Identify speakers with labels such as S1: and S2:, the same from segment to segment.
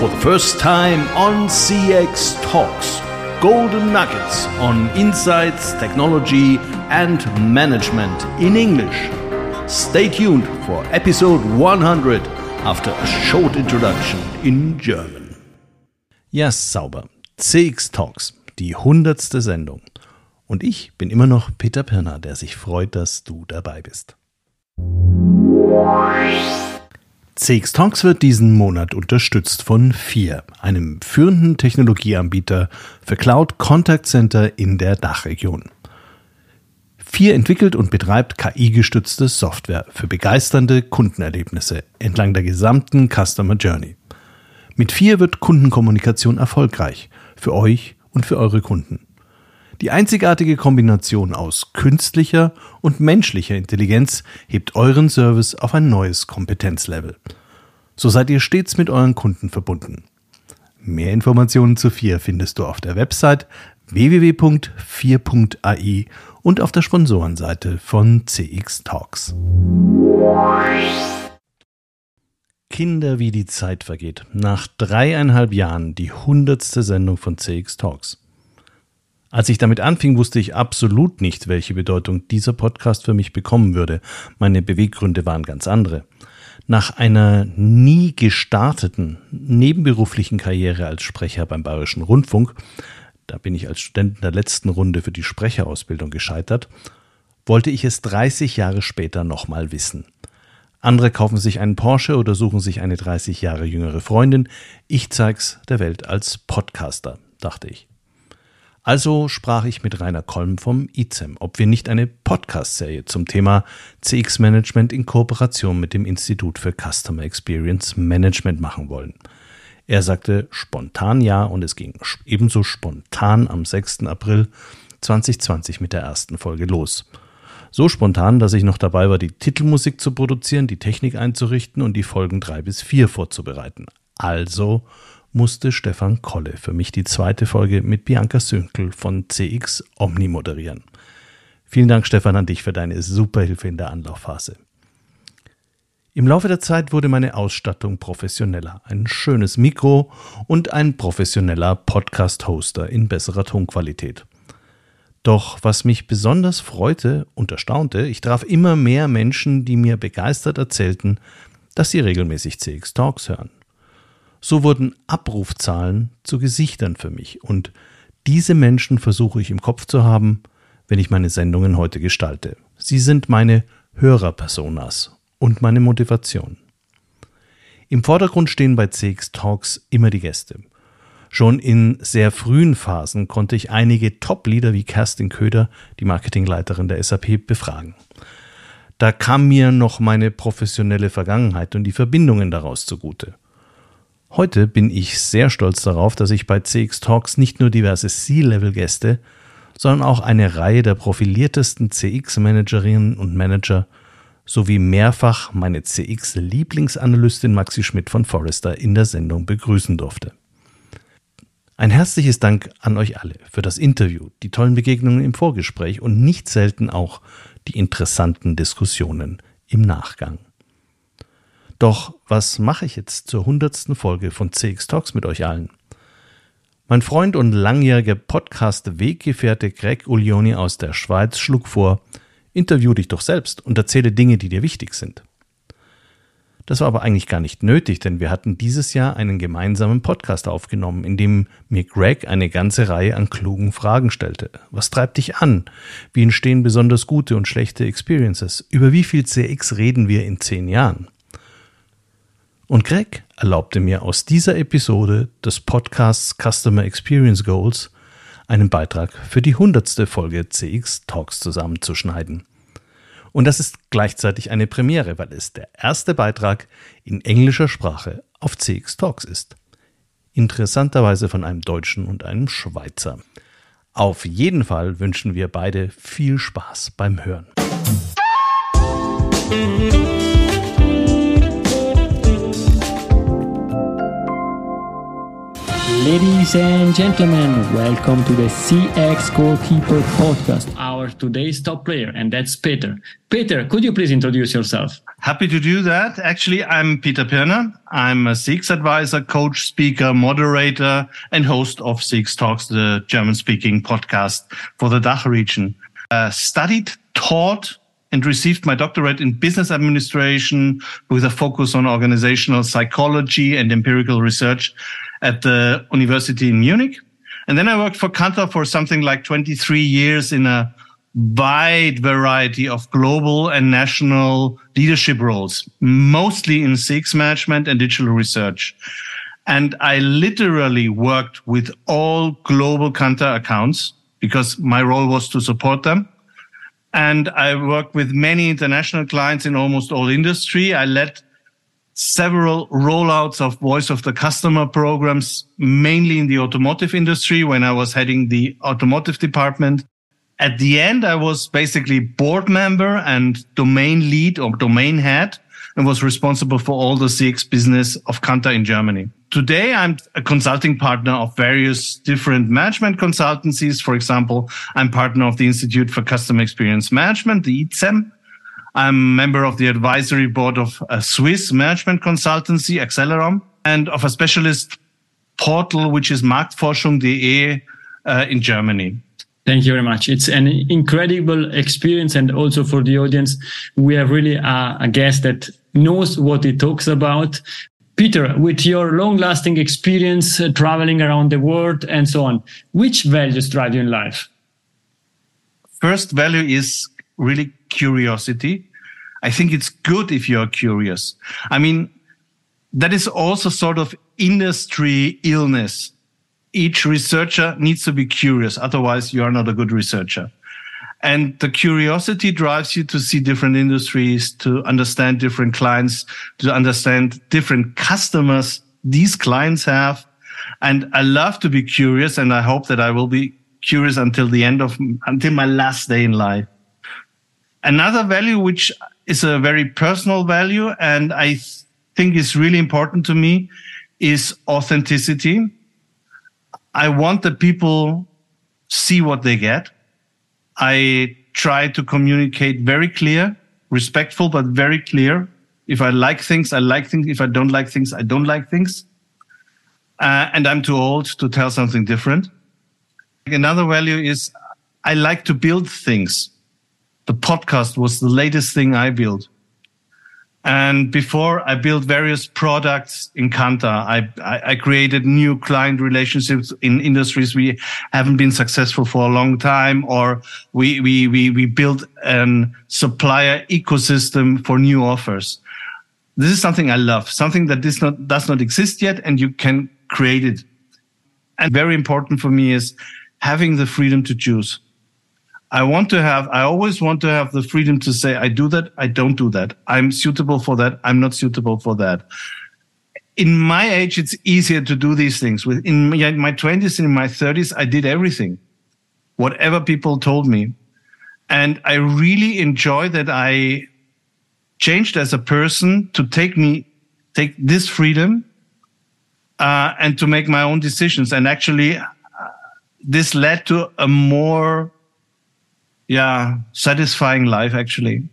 S1: For the first time on CX Talks, golden nuggets on insights, technology, and management in English. Stay tuned for episode 100 after a short introduction in German.
S2: Ja, sauber. CX Talks, die hundertste Sendung. Und ich bin immer noch Peter Pirner, der sich freut, dass du dabei bist. CX Talks wird diesen Monat unterstützt von FIR, einem führenden Technologieanbieter für Cloud Contact Center in der Dachregion. FIR entwickelt und betreibt KI-gestützte Software für begeisternde Kundenerlebnisse entlang der gesamten Customer Journey. Mit FIR wird Kundenkommunikation erfolgreich für euch und für eure Kunden. Die einzigartige Kombination aus künstlicher und menschlicher Intelligenz hebt euren Service auf ein neues Kompetenzlevel. So seid ihr stets mit euren Kunden verbunden. Mehr Informationen zu FIR findest du auf der Website www.4.ai und auf der Sponsorenseite von CX Talks. Kinder, wie die Zeit vergeht. Nach dreieinhalb Jahren die hundertste Sendung von CX Talks. Als ich damit anfing, wusste ich absolut nicht, welche Bedeutung dieser Podcast für mich bekommen würde. Meine Beweggründe waren ganz andere. Nach einer nie gestarteten nebenberuflichen Karriere als Sprecher beim Bayerischen Rundfunk, da bin ich als Student in der letzten Runde für die Sprecherausbildung gescheitert, wollte ich es 30 Jahre später nochmal wissen. Andere kaufen sich einen Porsche oder suchen sich eine 30 Jahre jüngere Freundin. Ich zeig's der Welt als Podcaster, dachte ich. Also sprach ich mit Rainer Kolm vom ICEM, ob wir nicht eine Podcast-Serie zum Thema CX-Management in Kooperation mit dem Institut für Customer Experience Management machen wollen. Er sagte spontan ja und es ging ebenso spontan am 6. April 2020 mit der ersten Folge los. So spontan, dass ich noch dabei war, die Titelmusik zu produzieren, die Technik einzurichten und die Folgen drei bis vier vorzubereiten. Also musste Stefan Kolle für mich die zweite Folge mit Bianca Sünkel von CX Omni moderieren. Vielen Dank, Stefan, an dich für deine Superhilfe in der Anlaufphase. Im Laufe der Zeit wurde meine Ausstattung professioneller. Ein schönes Mikro und ein professioneller Podcast-Hoster in besserer Tonqualität. Doch was mich besonders freute und erstaunte, ich traf immer mehr Menschen, die mir begeistert erzählten, dass sie regelmäßig CX Talks hören. So wurden Abrufzahlen zu Gesichtern für mich und diese Menschen versuche ich im Kopf zu haben, wenn ich meine Sendungen heute gestalte. Sie sind meine Hörerpersonas und meine Motivation. Im Vordergrund stehen bei CX Talks immer die Gäste. Schon in sehr frühen Phasen konnte ich einige Top-Leader wie Kerstin Köder, die Marketingleiterin der SAP, befragen. Da kam mir noch meine professionelle Vergangenheit und die Verbindungen daraus zugute. Heute bin ich sehr stolz darauf, dass ich bei CX Talks nicht nur diverse C-Level-Gäste, sondern auch eine Reihe der profiliertesten CX-Managerinnen und Manager sowie mehrfach meine CX-Lieblingsanalystin Maxi Schmidt von Forrester in der Sendung begrüßen durfte. Ein herzliches Dank an euch alle für das Interview, die tollen Begegnungen im Vorgespräch und nicht selten auch die interessanten Diskussionen im Nachgang. Doch was mache ich jetzt zur hundertsten Folge von CX Talks mit euch allen? Mein Freund und langjähriger Podcast-Weggefährte Greg Ulioni aus der Schweiz schlug vor, interview dich doch selbst und erzähle Dinge, die dir wichtig sind. Das war aber eigentlich gar nicht nötig, denn wir hatten dieses Jahr einen gemeinsamen Podcast aufgenommen, in dem mir Greg eine ganze Reihe an klugen Fragen stellte. Was treibt dich an? Wie entstehen besonders gute und schlechte Experiences? Über wie viel CX reden wir in zehn Jahren? Und Greg erlaubte mir aus dieser Episode des Podcasts Customer Experience Goals einen Beitrag für die hundertste Folge CX Talks zusammenzuschneiden. Und das ist gleichzeitig eine Premiere, weil es der erste Beitrag in englischer Sprache auf CX Talks ist. Interessanterweise von einem Deutschen und einem Schweizer. Auf jeden Fall wünschen wir beide viel Spaß beim Hören.
S3: Ladies and gentlemen, welcome to the CX Goalkeeper Podcast. Our today's top player, and that's Peter. Peter, could you please introduce yourself?
S2: Happy to do that. Actually, I'm Peter Pirner. I'm a CX advisor, coach, speaker, moderator, and host of CX Talks, the German speaking podcast for the DACH region. Uh, studied, taught, and received my doctorate in business administration with a focus on organizational psychology and empirical research at the University in Munich. And then I worked for Kantar for something like 23 years in a wide variety of global and national leadership roles, mostly in CX management and digital research. And I literally worked with all global Kantar accounts because my role was to support them. And I worked with many international clients in almost all industry. I led several rollouts of voice of the customer programs, mainly in the automotive industry when I was heading the automotive department. At the end, I was basically board member and domain lead or domain head and was responsible for all the CX business of Kantar in Germany. Today, I'm a consulting partner of various different management consultancies. For example, I'm partner of the Institute for Customer Experience Management, the ICEM. I'm a member of the advisory board of a Swiss management consultancy, Accelerom, and of a specialist portal, which is Marktforschung.de uh, in Germany.
S3: Thank you very much. It's an incredible experience. And also for the audience, we have really a, a guest that knows what he talks about. Peter, with your long lasting experience uh, traveling around the world and so on, which values drive you in life?
S2: First value is really curiosity. I think it's good if you're curious. I mean, that is also sort of industry illness each researcher needs to be curious. Otherwise, you are not a good researcher. And the curiosity drives you to see different industries, to understand different clients, to understand different customers these clients have. And I love to be curious. And I hope that I will be curious until the end of, until my last day in life. Another value, which is a very personal value and I think is really important to me is authenticity I want the people see what they get. I try to communicate very clear, respectful, but very clear. If I like things, I like things. If I don't like things, I don't like things. Uh, and I'm too old to tell something different. Another value is I like to build things. The podcast was the latest thing I built. And before I built various products in Kantar, I, I, I, created new client relationships in industries we haven't been successful for a long time, or we, we, we, we built a supplier ecosystem for new offers. This is something I love, something that does not, does not exist yet, and you can create it. And very important for me is having the freedom to choose. I want to have, I always want to have the freedom to say, I do that, I don't do that. I'm suitable for that, I'm not suitable for that. In my age, it's easier to do these things. In my 20s and in my 30s, I did everything, whatever people told me. And I really enjoy that I changed as a person to take me, take this freedom, uh, and to make my own decisions. And actually, uh, this led to a more yeah, satisfying life actually.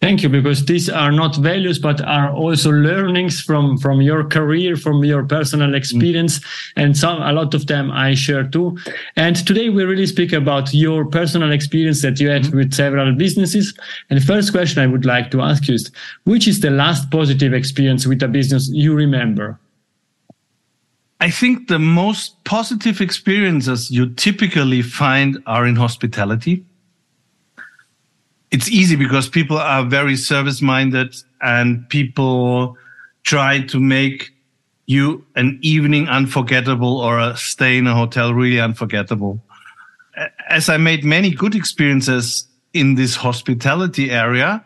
S3: Thank you, because these are not values, but are also learnings from from your career, from your personal experience, mm. and some a lot of them I share too. And today we really speak about your personal experience that you had mm. with several businesses. And the first question I would like to ask you is, which is the last positive experience with a business you remember?
S2: I think the most positive experiences you typically find are in hospitality. It's easy because people are very service minded and people try to make you an evening unforgettable or a stay in a hotel really unforgettable. As I made many good experiences in this hospitality area,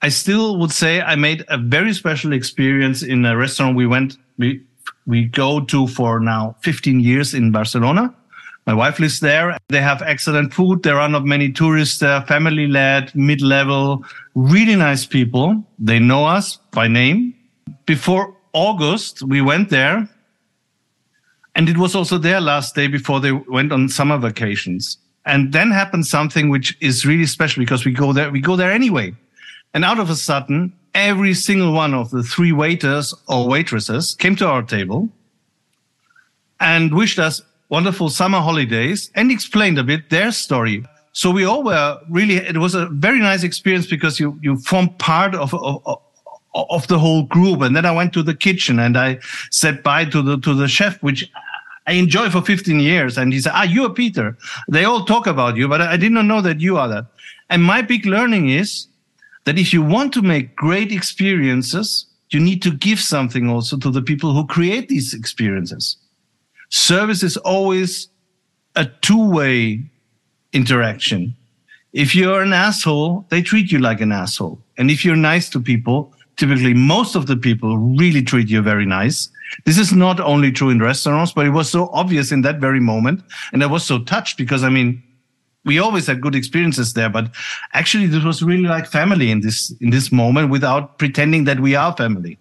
S2: I still would say I made a very special experience in a restaurant we went, we we go to for now 15 years in Barcelona. My wife lives there. They have excellent food. There are not many tourists there, family led, mid level, really nice people. They know us by name. Before August, we went there and it was also their last day before they went on summer vacations. And then happened something which is really special because we go there, we go there anyway. And out of a sudden, every single one of the three waiters or waitresses came to our table and wished us wonderful summer holidays and explained a bit their story. So we all were really, it was a very nice experience because you, you form part of, of, of the whole group. And then I went to the kitchen and I said bye to the, to the chef, which I enjoy for 15 years. And he said, Ah, you are Peter. They all talk about you, but I did not know that you are that. And my big learning is that if you want to make great experiences, you need to give something also to the people who create these experiences. Service is always a two way interaction. If you're an asshole, they treat you like an asshole. And if you're nice to people, typically most of the people really treat you very nice. This is not only true in restaurants, but it was so obvious in that very moment. And I was so touched because I mean, we always had good experiences there, but actually this was really like family in this, in this moment without pretending that we are family.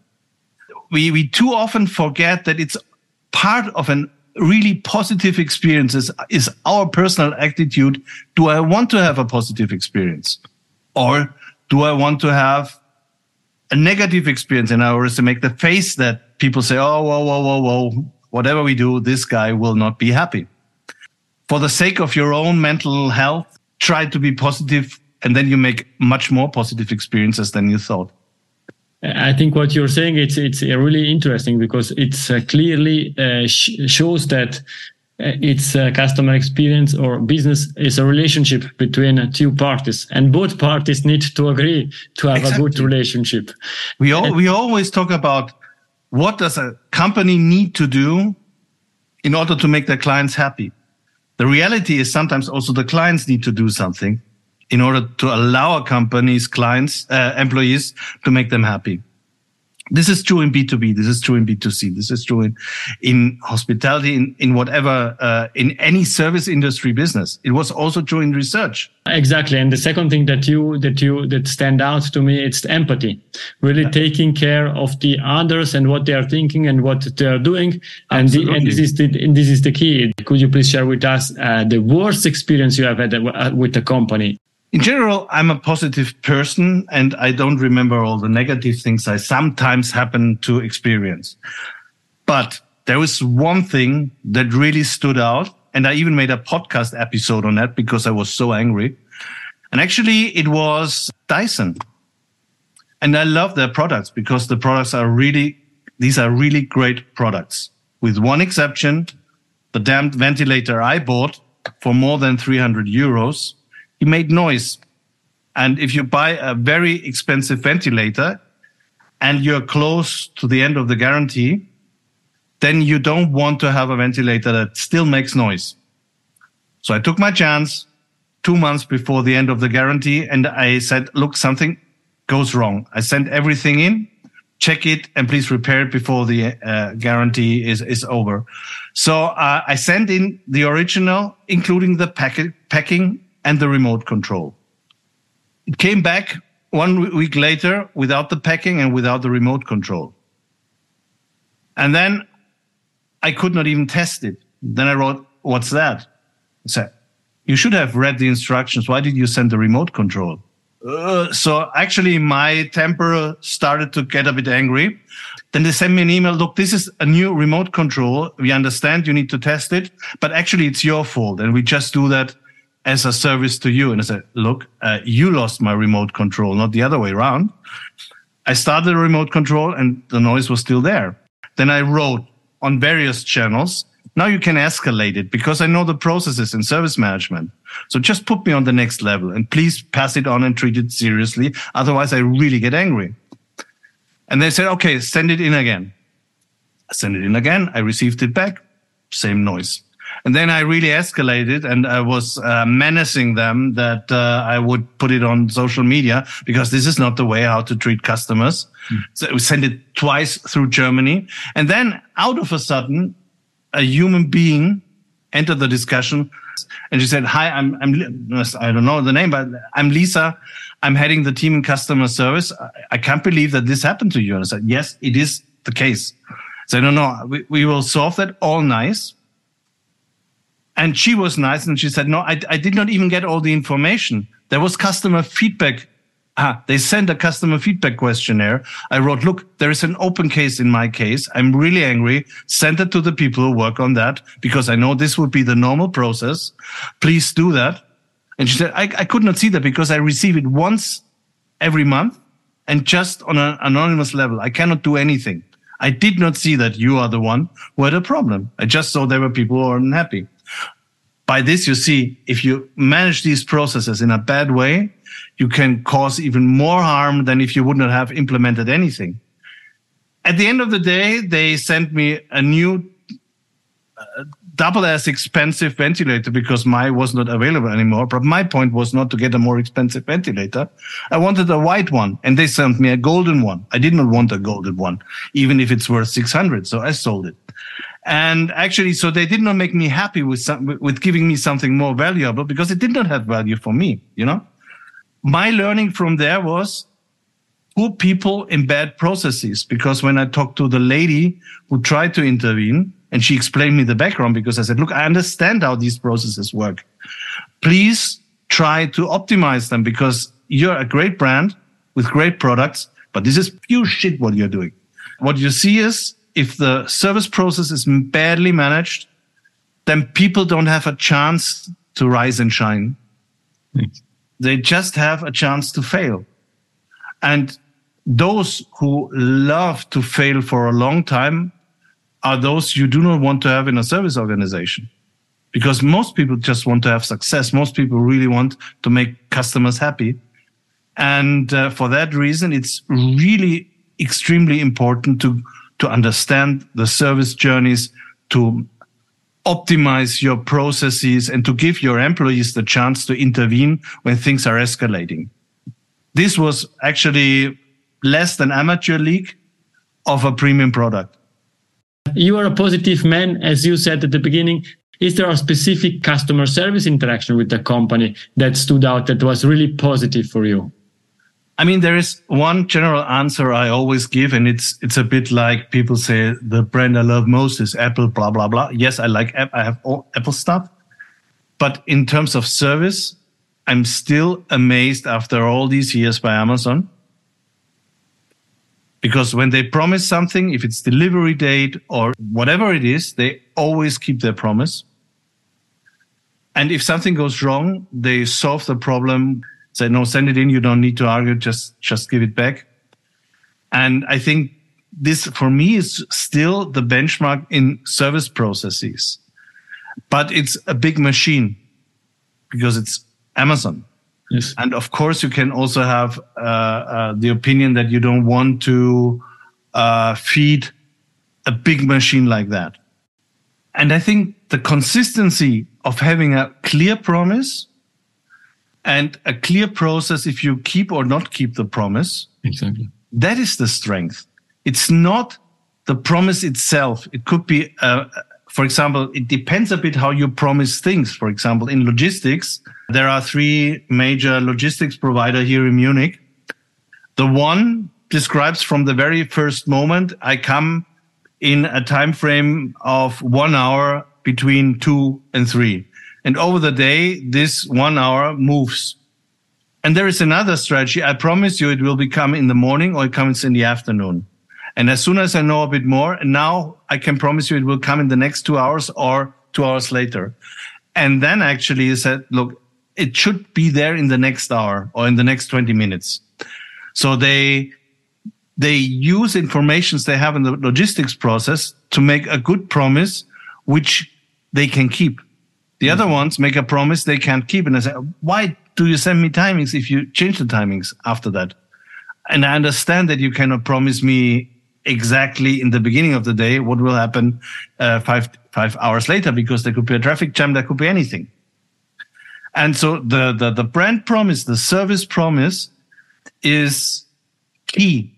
S2: We, we too often forget that it's part of an really positive experiences is our personal attitude. Do I want to have a positive experience or do I want to have a negative experience in order to make the face that people say, Oh, whoa, whoa, whoa, whoa, whatever we do, this guy will not be happy for the sake of your own mental health, try to be positive and then you make much more positive experiences than you thought.
S3: I think what you're saying it's it's really interesting because it's uh, clearly uh, sh shows that uh, it's a customer experience or business is a relationship between uh, two parties and both parties need to agree to have exactly. a good relationship.
S2: We all, we always talk about what does a company need to do in order to make their clients happy. The reality is sometimes also the clients need to do something in order to allow a company's clients, uh, employees to make them happy. This is true in B2B. This is true in B2C. This is true in, in hospitality, in, in whatever, uh, in any service industry business. It was also true in research.
S3: Exactly. And the second thing that you, that you, that stand out to me, it's empathy, really yeah. taking care of the others and what they are thinking and what they are doing. And, the, and this is the, and this is the key. Could you please share with us uh, the worst experience you have had uh, with a company?
S2: In general, I'm a positive person and I don't remember all the negative things I sometimes happen to experience. But there was one thing that really stood out. And I even made a podcast episode on that because I was so angry. And actually it was Dyson. And I love their products because the products are really, these are really great products with one exception. The damned ventilator I bought for more than 300 euros he made noise. And if you buy a very expensive ventilator and you're close to the end of the guarantee, then you don't want to have a ventilator that still makes noise. So I took my chance two months before the end of the guarantee and I said, look, something goes wrong. I sent everything in, check it and please repair it before the uh, guarantee is, is over. So uh, I sent in the original, including the packet, packing and the remote control. It came back one week later without the packing and without the remote control. And then I could not even test it. Then I wrote, what's that? I said, you should have read the instructions. Why did you send the remote control? Uh, so actually my temper started to get a bit angry. Then they sent me an email. Look, this is a new remote control. We understand you need to test it, but actually it's your fault. And we just do that as a service to you. And I said, look, uh, you lost my remote control, not the other way around. I started the remote control and the noise was still there. Then I wrote on various channels. Now you can escalate it because I know the processes in service management. So just put me on the next level and please pass it on and treat it seriously. Otherwise I really get angry. And they said, okay, send it in again. I sent it in again. I received it back. Same noise. And then I really escalated and I was uh, menacing them that uh, I would put it on social media because this is not the way how to treat customers. Mm. So we sent it twice through Germany. And then out of a sudden, a human being entered the discussion and she said, hi, I'm, I'm, I don't know the name, but I'm Lisa. I'm heading the team in customer service. I can't believe that this happened to you. And I said, yes, it is the case. So no, no, we, we will solve that all nice and she was nice and she said, no, I, I did not even get all the information. There was customer feedback Ah, they sent a customer feedback questionnaire. I wrote, look, there is an open case in my case. I'm really angry. Send it to the people who work on that because I know this would be the normal process. Please do that. And she said, I, I could not see that because I receive it once every month and just on an anonymous level. I cannot do anything. I did not see that you are the one who had a problem. I just saw there were people who are unhappy. By this, you see, if you manage these processes in a bad way, you can cause even more harm than if you would not have implemented anything. At the end of the day, they sent me a new uh, double as expensive ventilator because my was not available anymore. But my point was not to get a more expensive ventilator. I wanted a white one and they sent me a golden one. I did not want a golden one, even if it's worth 600. So I sold it. And actually, so they did not make me happy with some, with giving me something more valuable because it did not have value for me, you know? my learning from there was put people in bad processes because when I talked to the lady who tried to intervene and she explained me the background because I said, look, I understand how these processes work. Please try to optimize them because you're a great brand with great products, but this is pure shit what you're doing. What you see is if the service process is badly managed, then people don't have a chance to rise and shine. Thanks. They just have a chance to fail. And those who love to fail for a long time are those you do not want to have in a service organization. Because most people just want to have success. Most people really want to make customers happy. And uh, for that reason, it's really extremely important to, to understand the service journeys, to optimize your processes and to give your employees the chance to intervene when things are escalating. This was actually less than amateur league of a premium product.
S3: You are a positive man, as you said at the beginning. Is there a specific customer service interaction with the company that stood out that was really positive for you?
S2: I mean, there is one general answer I always give, and it's it's a bit like people say the brand I love most is Apple, blah blah blah. Yes, I like I have all Apple stuff, but in terms of service, I'm still amazed after all these years by Amazon. Because when they promise something, if it's delivery date or whatever it is, they always keep their promise. And if something goes wrong, they solve the problem say no send it in. You don't need to argue. Just just give it back. And i think this for me is still the benchmark in service processes. But it's a big machine because it's amazon. Yes. and of course you can also have uh, uh, the opinion that you don't want to uh, feed a big machine like that. And i think the consistency of having a clear promise and a clear process if you keep or not keep the promise.
S3: Exactly.
S2: That is the strength. It's not the promise itself. It could be, uh, for example, it depends a bit how you promise things. For example, in logistics, there are three major logistics provider here in Munich. The one describes from the very first moment I come in a time frame of one hour between two and three. And over the day, this one hour moves. And there is another strategy. I promise you it will become in the morning or it comes in the afternoon. And as soon as I know a bit more, and now I can promise you it will come in the next two hours or two hours later. And then actually you said, look, it should be there in the next hour or in the next 20 minutes. So they, they use informations they have in the logistics process to make a good promise, which they can keep. The other ones make a promise they can't keep. And I say, why do you send me timings if you change the timings after that? And I understand that you cannot promise me exactly in the beginning of the day what will happen uh, five five hours later because there could be a traffic jam, there could be anything. And so the the, the brand promise, the service promise, is key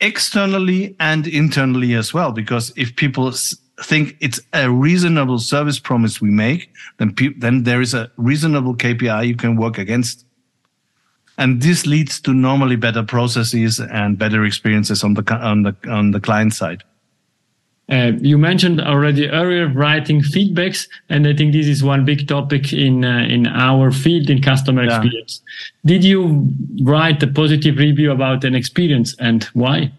S2: externally and internally as well. Because if people think it's a reasonable service promise we make, then pe- then there is a reasonable KPI you can work against. And this leads to normally better processes and better experiences on the on the on the client side.
S3: Uh, you mentioned already earlier writing feedbacks, and I think this is one big topic in uh, in our field in customer yeah. experience. Did you write a positive review about an experience, and why?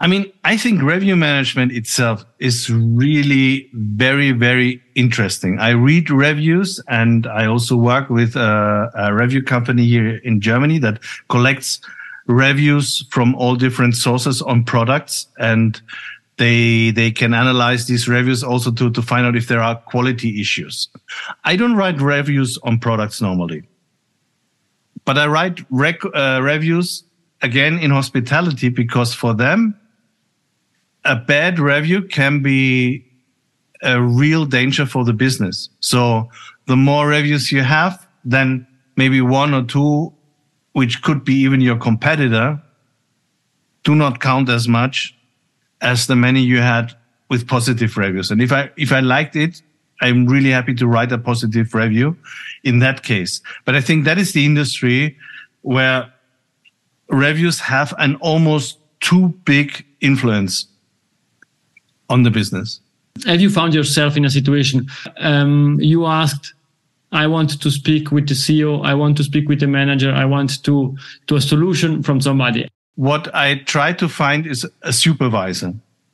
S2: I mean, I think review management itself is really very, very interesting. I read reviews and I also work with a, a review company here in Germany that collects reviews from all different sources on products and they they can analyze these reviews also to to find out if there are quality issues. I don't write reviews on products normally, but I write rec, uh, reviews again in hospitality because for them a bad review can be a real danger for the business. So the more reviews you have, then maybe one or two, which could be even your competitor, do not count as much as the many you had with positive reviews. And if I, if I liked it, I'm really happy to write a positive review in that case. But I think that is the industry where reviews have an almost too big influence on the business.
S3: Have you found yourself in a situation um, you asked, I want to speak with the CEO, I want to speak with the manager, I want to to a solution from somebody.
S2: What I try to find is a supervisor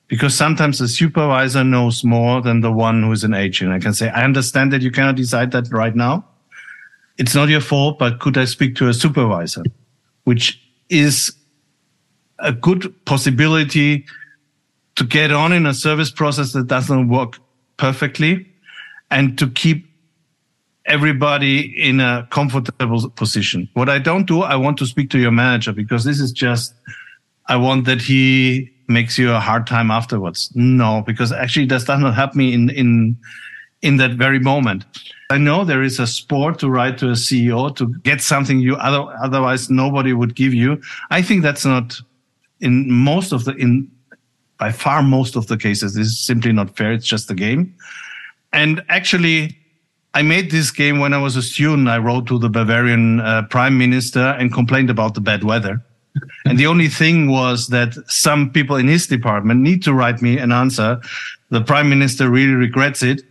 S2: because sometimes the supervisor knows more than the one who is an agent. I can say, I understand that you cannot decide that right now. It's not your fault, but could I speak to a supervisor? Which is a good possibility to get on in a service process that doesn't work perfectly and to keep everybody in a comfortable position. What I don't do, I want to speak to your manager because this is just, I want that he makes you a hard time afterwards. No, because actually that does not help me in, in, in that very moment. I know there is a sport to write to a CEO to get something you other, otherwise nobody would give you. I think that's not in most of the, in by far most of the cases. This is simply not fair. It's just a game. And actually, I made this game when I was a student. I wrote to the Bavarian uh, prime minister and complained about the bad weather. and the only thing was that some people in his department need to write me an answer. The prime minister really regrets it,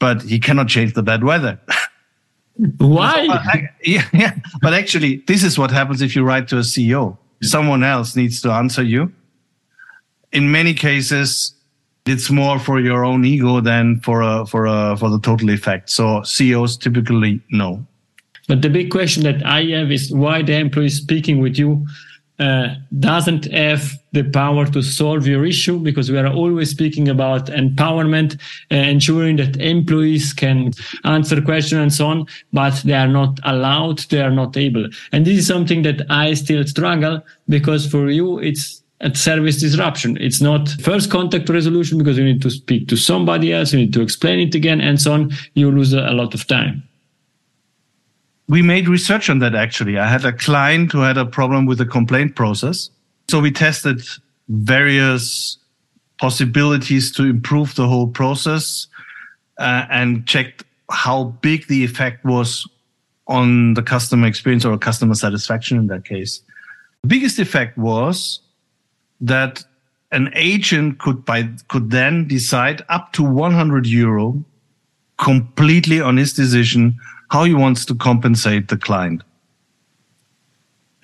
S2: but he cannot change the bad weather.
S3: Why?
S2: So, uh, yeah, yeah. But actually, this is what happens if you write to a CEO. Someone else needs to answer you in many cases, it's more for your own ego than for a, for a, for the total effect. So CEOs typically no.
S3: But the big question that I have is why the employee speaking with you uh, doesn't have the power to solve your issue because we are always speaking about empowerment, uh, ensuring that employees can answer questions and so on, but they are not allowed, they are not able. And this is something that I still struggle because for you, it's at service disruption. It's not first contact resolution because you need to speak to somebody else, you need to explain it again, and so on. You lose a lot of time.
S2: We made research on that actually. I had a client who had a problem with the complaint process. So we tested various possibilities to improve the whole process uh, and checked how big the effect was on the customer experience or customer satisfaction in that case. The biggest effect was that an agent could by could then decide up to 100 euro completely on his decision how he wants to compensate the client.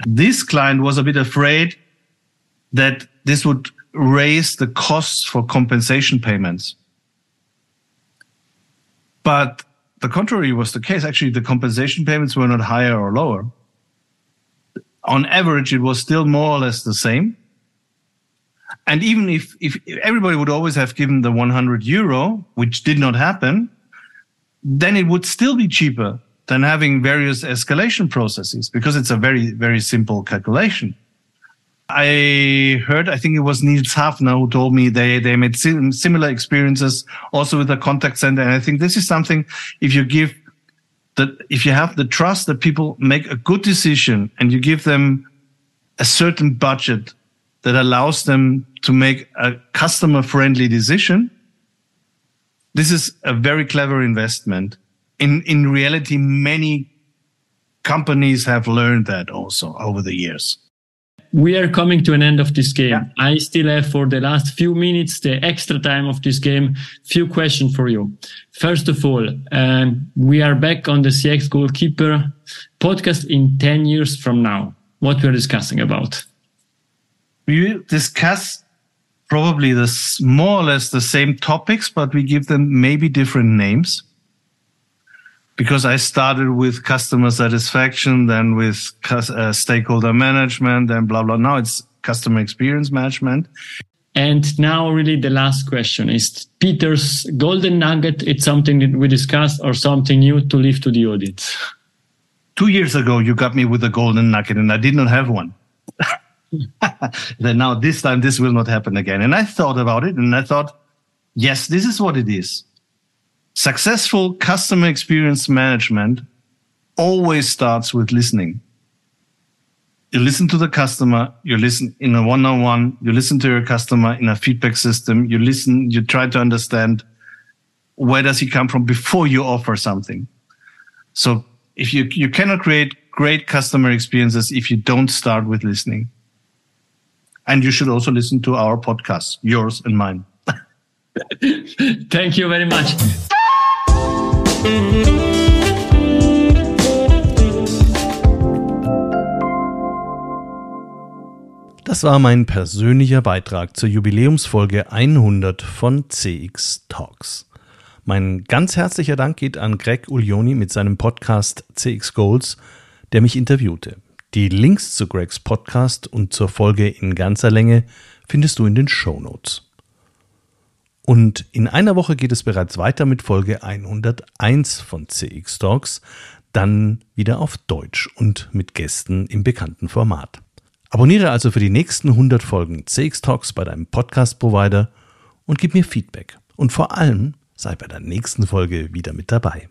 S2: This client was a bit afraid that this would raise the costs for compensation payments. But the contrary was the case. Actually, the compensation payments were not higher or lower. On average, it was still more or less the same and even if, if everybody would always have given the 100 euro, which did not happen, then it would still be cheaper than having various escalation processes because it's a very, very simple calculation. I heard, I think it was Niels Hafner who told me they, they made sim- similar experiences also with the contact center. And I think this is something, if you give that, if you have the trust that people make a good decision and you give them a certain budget that allows them to make a customer friendly decision. This is a very clever investment. In, in reality, many companies have learned that also over the years.
S3: we are coming to an end of this game. Yeah. I still have for the last few minutes the extra time of this game. Few questions for you. First of all, um, we are back on the CX Goalkeeper podcast in 10 years from now. What we're discussing about?
S2: We discuss probably this more or less the same topics, but we give them maybe different names because I started with customer satisfaction, then with uh, stakeholder management, then blah, blah. Now it's customer experience management.
S3: And now really the last question is Peter's golden nugget. It's something that we discussed or something new to leave to the audience.
S2: Two years ago, you got me with a golden nugget and I did not have one. then now this time, this will not happen again. And I thought about it and I thought, yes, this is what it is Successful customer experience management always starts with listening. You listen to the customer, you listen in a one on one, you listen to your customer in a feedback system, you listen, you try to understand where does he come from before you offer something. So if you, you cannot create great customer experiences if you don't start with listening. And you should also listen to our podcast, yours and mine.
S3: Thank you very much.
S1: Das war mein persönlicher Beitrag zur Jubiläumsfolge 100 von CX Talks. Mein ganz herzlicher Dank geht an Greg Ulioni mit seinem Podcast CX Goals, der mich interviewte. Die Links zu Gregs Podcast und zur Folge in ganzer Länge findest du in den Show Notes. Und in einer Woche geht es bereits weiter mit Folge 101 von CX Talks, dann wieder auf Deutsch und mit Gästen im bekannten Format. Abonniere also für die nächsten 100 Folgen CX Talks bei deinem Podcast-Provider und gib mir Feedback. Und vor allem sei bei der nächsten Folge wieder mit dabei.